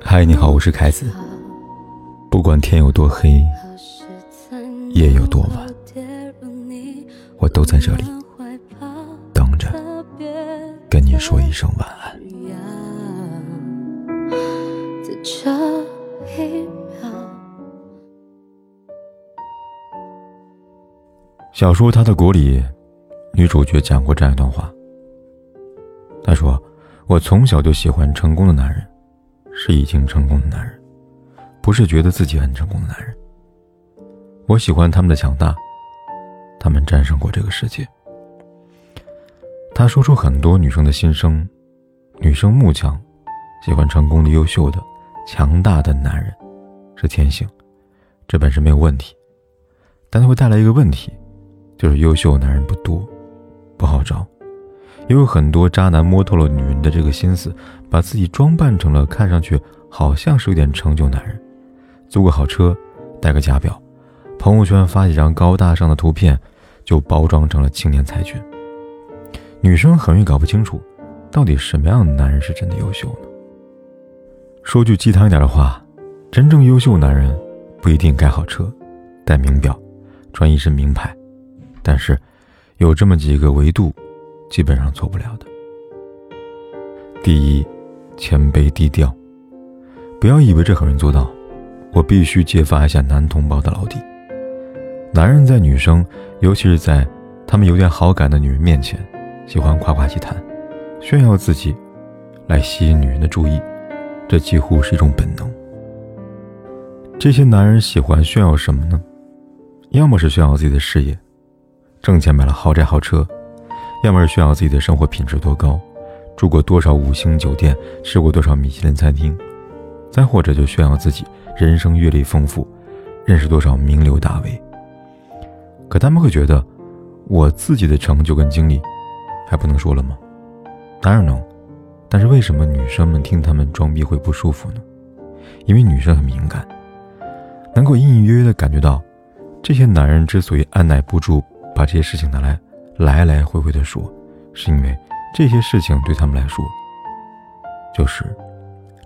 嗨，你好，我是凯子。不管天有多黑，夜有多晚，我都在这里等着跟你说一声晚安。小说《他的国》里，女主角讲过这样一段话。他说：“我从小就喜欢成功的男人，是已经成功的男人，不是觉得自己很成功的男人。我喜欢他们的强大，他们战胜过这个世界。”他说出很多女生的心声：女生慕强，喜欢成功的、优秀的、强大的男人，是天性，这本身没有问题，但它会带来一个问题。就是优秀男人不多，不好找，也有很多渣男摸透了女人的这个心思，把自己装扮成了看上去好像是有点成就男人，租个好车，戴个假表，朋友圈发几张高大上的图片，就包装成了青年才俊。女生很容易搞不清楚，到底什么样的男人是真的优秀呢？说句鸡汤一点的话，真正优秀男人不一定开好车，戴名表，穿一身名牌。但是，有这么几个维度，基本上做不了的。第一，谦卑低调。不要以为这很容易做到，我必须揭发一下男同胞的老底。男人在女生，尤其是在他们有点好感的女人面前，喜欢夸夸其谈，炫耀自己，来吸引女人的注意，这几乎是一种本能。这些男人喜欢炫耀什么呢？要么是炫耀自己的事业。挣钱买了豪宅豪车，要么是炫耀自己的生活品质多高，住过多少五星酒店，吃过多少米其林餐厅，再或者就炫耀自己人生阅历丰富，认识多少名流大 V。可他们会觉得，我自己的成就跟经历，还不能说了吗？当然能，但是为什么女生们听他们装逼会不舒服呢？因为女生很敏感，能够隐隐约约的感觉到，这些男人之所以按耐不住。把这些事情拿来来来回回的说，是因为这些事情对他们来说就是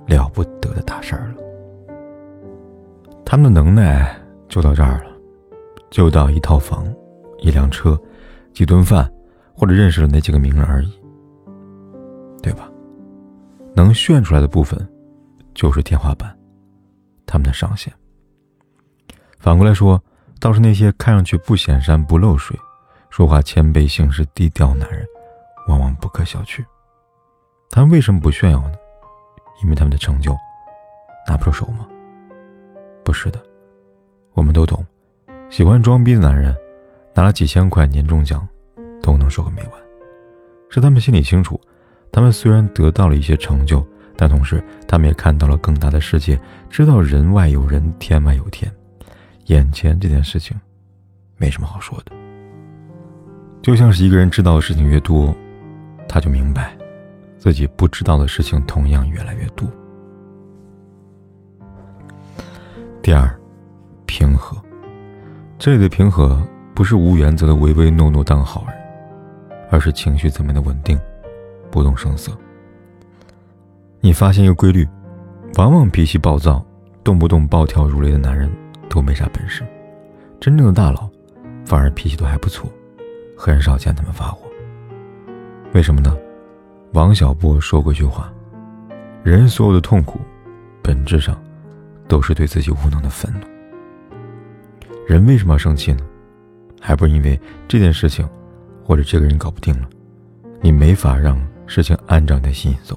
了不得的大事儿了。他们的能耐就到这儿了，就到一套房、一辆车、几顿饭，或者认识了那几个名人而已，对吧？能炫出来的部分就是天花板，他们的上限。反过来说。倒是那些看上去不显山不漏水、说话谦卑、行事低调的男人，往往不可小觑。他们为什么不炫耀呢？因为他们的成就拿不出手吗？不是的，我们都懂，喜欢装逼的男人，拿了几千块年终奖，都能说个没完。是他们心里清楚，他们虽然得到了一些成就，但同时他们也看到了更大的世界，知道人外有人，天外有天。眼前这件事情，没什么好说的。就像是一个人知道的事情越多，他就明白，自己不知道的事情同样越来越多。第二，平和。这里的平和不是无原则的唯唯诺诺当好人，而是情绪层面的稳定，不动声色。你发现一个规律，往往脾气暴躁、动不动暴跳如雷的男人。都没啥本事，真正的大佬反而脾气都还不错，很少见他们发火。为什么呢？王小波说过一句话：“人所有的痛苦，本质上都是对自己无能的愤怒。”人为什么要生气呢？还不是因为这件事情或者这个人搞不定了，你没法让事情按照你的心意走，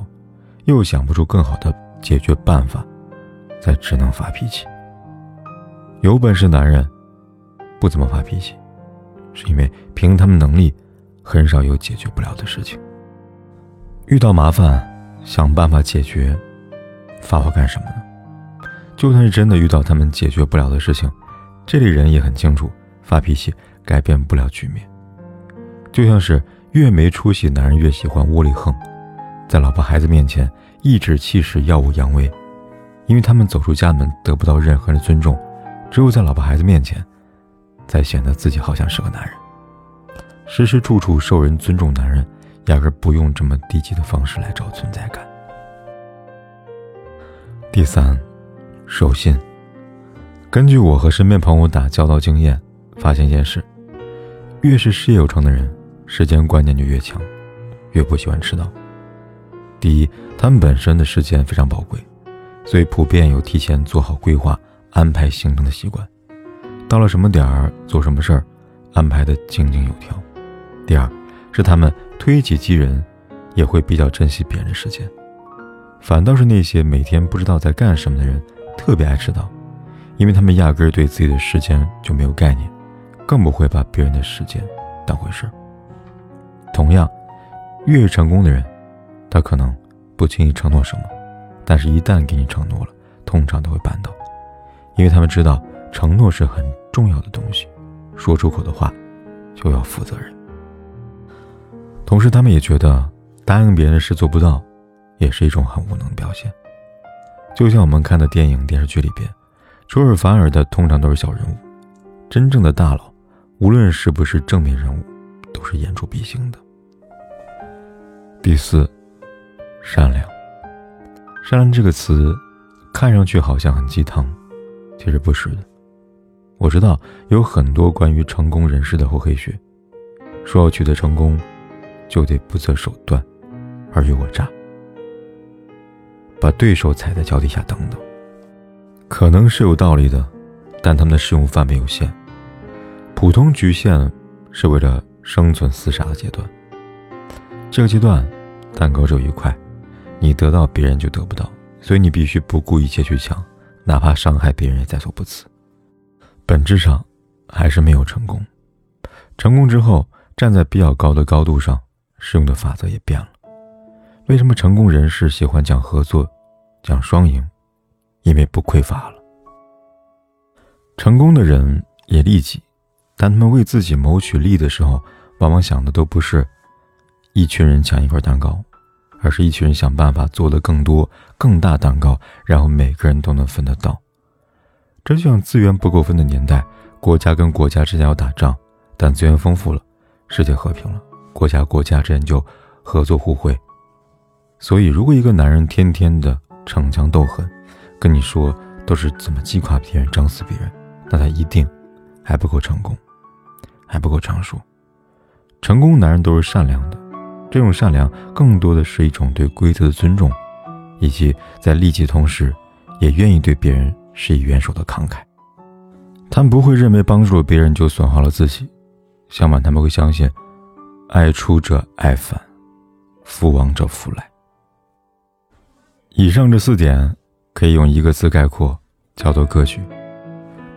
又想不出更好的解决办法，才只能发脾气。有本事男人不怎么发脾气，是因为凭他们能力，很少有解决不了的事情。遇到麻烦，想办法解决，发火干什么呢？就算是真的遇到他们解决不了的事情，这类人也很清楚，发脾气改变不了局面。就像是越没出息男人越喜欢窝里横，在老婆孩子面前颐指气使、耀武扬威，因为他们走出家门得不到任何人的尊重。只有在老婆孩子面前，才显得自己好像是个男人。时时处处受人尊重，男人压根不用这么低级的方式来找存在感。第三，守信。根据我和身边朋友打交道经验，发现一件事：越是事业有成的人，时间观念就越强，越不喜欢迟到。第一，他们本身的时间非常宝贵，所以普遍有提前做好规划、安排行程的习惯。到了什么点儿做什么事儿，安排的井井有条。第二，是他们推己及人，也会比较珍惜别人的时间。反倒是那些每天不知道在干什么的人，特别爱迟到，因为他们压根儿对自己的时间就没有概念，更不会把别人的时间当回事儿。同样，越是成功的人，他可能不轻易承诺什么，但是一旦给你承诺了，通常都会办到，因为他们知道承诺是很。重要的东西，说出口的话就要负责任。同时，他们也觉得答应别人的事做不到，也是一种很无能的表现。就像我们看的电影、电视剧里边，出尔反尔的通常都是小人物，真正的大佬，无论是不是正面人物，都是言出必行的。第四，善良。善良这个词，看上去好像很鸡汤，其实不是的。我知道有很多关于成功人士的厚黑学，说要取得成功，就得不择手段，尔虞我诈，把对手踩在脚底下等等。可能是有道理的，但他们的适用范围有限。普通局限是为了生存厮杀的阶段。这个阶段，蛋糕只有一块，你得到别人就得不到，所以你必须不顾一切去抢，哪怕伤害别人也在所不辞。本质上，还是没有成功。成功之后，站在比较高的高度上，适用的法则也变了。为什么成功人士喜欢讲合作、讲双赢？因为不匮乏了。成功的人也利己，但他们为自己谋取利的时候，往往想的都不是一群人抢一块蛋糕，而是一群人想办法做的更多、更大蛋糕，然后每个人都能分得到。这就像资源不够分的年代，国家跟国家之间要打仗，但资源丰富了，世界和平了，国家国家之间就合作互惠。所以，如果一个男人天天的逞强斗狠，跟你说都是怎么击垮别人、整死别人，那他一定还不够成功，还不够成熟。成功男人都是善良的，这种善良更多的是一种对规则的尊重，以及在利己同时，也愿意对别人。是以援手的慷慨，他们不会认为帮助了别人就损耗了自己，相反，他们会相信，爱出者爱返，福往者福来。以上这四点可以用一个字概括，叫做格局。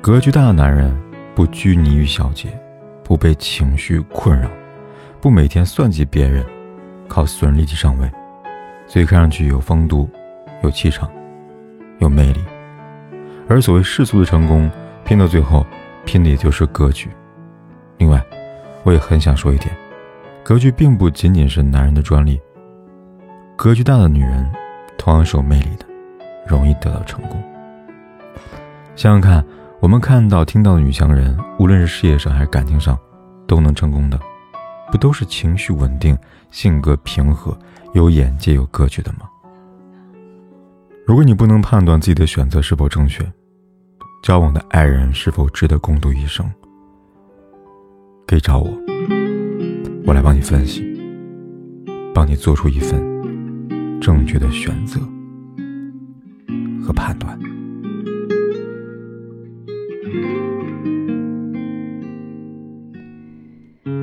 格局大的男人不拘泥于小节，不被情绪困扰，不每天算计别人，靠损人利己上位，所以看上去有风度、有气场、有魅力。而所谓世俗的成功，拼到最后，拼的也就是格局。另外，我也很想说一点，格局并不仅仅是男人的专利。格局大的女人，同样是有魅力的，容易得到成功。想想看，我们看到、听到的女强人，无论是事业上还是感情上，都能成功的，不都是情绪稳定、性格平和、有眼界、有格局的吗？如果你不能判断自己的选择是否正确，交往的爱人是否值得共度一生，可以找我，我来帮你分析，帮你做出一份正确的选择和判断。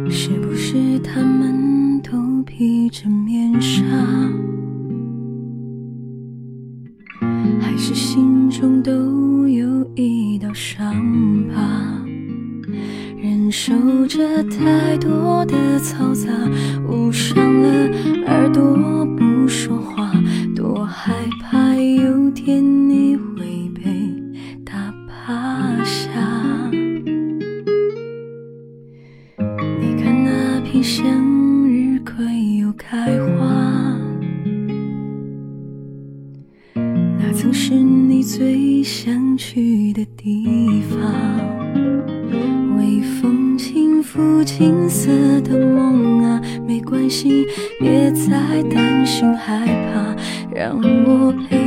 是不是他们都披着面纱？还是心中都一道伤疤，忍受着太多的嘈杂，捂上了耳朵想去的地方，微风轻拂金色的梦啊。没关系，别再担心害怕，让我陪。